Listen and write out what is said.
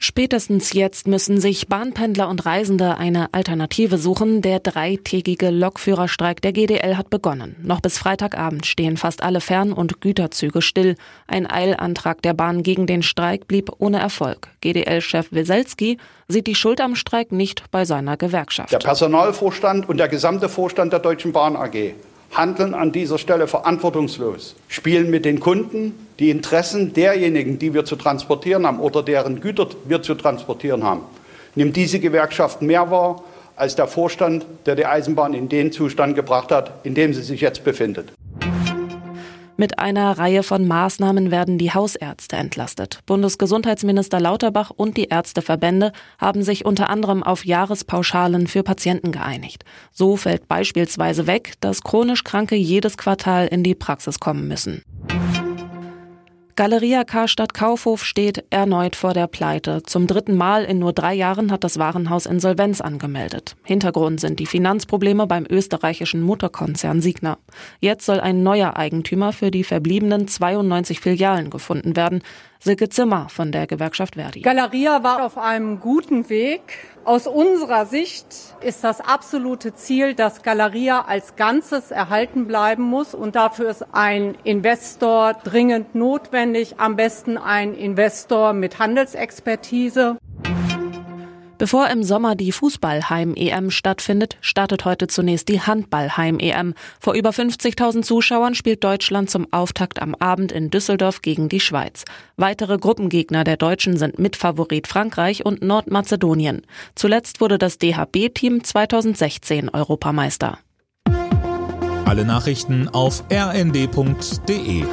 Spätestens jetzt müssen sich Bahnpendler und Reisende eine Alternative suchen. Der dreitägige Lokführerstreik der GDL hat begonnen. Noch bis Freitagabend stehen fast alle Fern- und Güterzüge still. Ein Eilantrag der Bahn gegen den Streik blieb ohne Erfolg. GDL-Chef Weselski sieht die Schuld am Streik nicht bei seiner Gewerkschaft. Der Personalvorstand und der gesamte Vorstand der Deutschen Bahn AG handeln an dieser Stelle verantwortungslos, spielen mit den Kunden die Interessen derjenigen, die wir zu transportieren haben oder deren Güter wir zu transportieren haben. Nimmt diese Gewerkschaft mehr wahr als der Vorstand, der die Eisenbahn in den Zustand gebracht hat, in dem sie sich jetzt befindet. Mit einer Reihe von Maßnahmen werden die Hausärzte entlastet. Bundesgesundheitsminister Lauterbach und die Ärzteverbände haben sich unter anderem auf Jahrespauschalen für Patienten geeinigt. So fällt beispielsweise weg, dass chronisch Kranke jedes Quartal in die Praxis kommen müssen. Galeria Karstadt Kaufhof steht erneut vor der Pleite. Zum dritten Mal in nur drei Jahren hat das Warenhaus Insolvenz angemeldet. Hintergrund sind die Finanzprobleme beim österreichischen Mutterkonzern Signa. Jetzt soll ein neuer Eigentümer für die verbliebenen 92 Filialen gefunden werden. Silke Zimmer von der Gewerkschaft Verdi. Galeria war auf einem guten Weg. Aus unserer Sicht ist das absolute Ziel, dass Galeria als Ganzes erhalten bleiben muss und dafür ist ein Investor dringend notwendig, am besten ein Investor mit Handelsexpertise. Bevor im Sommer die Fußballheim-EM stattfindet, startet heute zunächst die Handballheim-EM. Vor über 50.000 Zuschauern spielt Deutschland zum Auftakt am Abend in Düsseldorf gegen die Schweiz. Weitere Gruppengegner der Deutschen sind Mitfavorit Frankreich und Nordmazedonien. Zuletzt wurde das DHB-Team 2016 Europameister. Alle Nachrichten auf rnd.de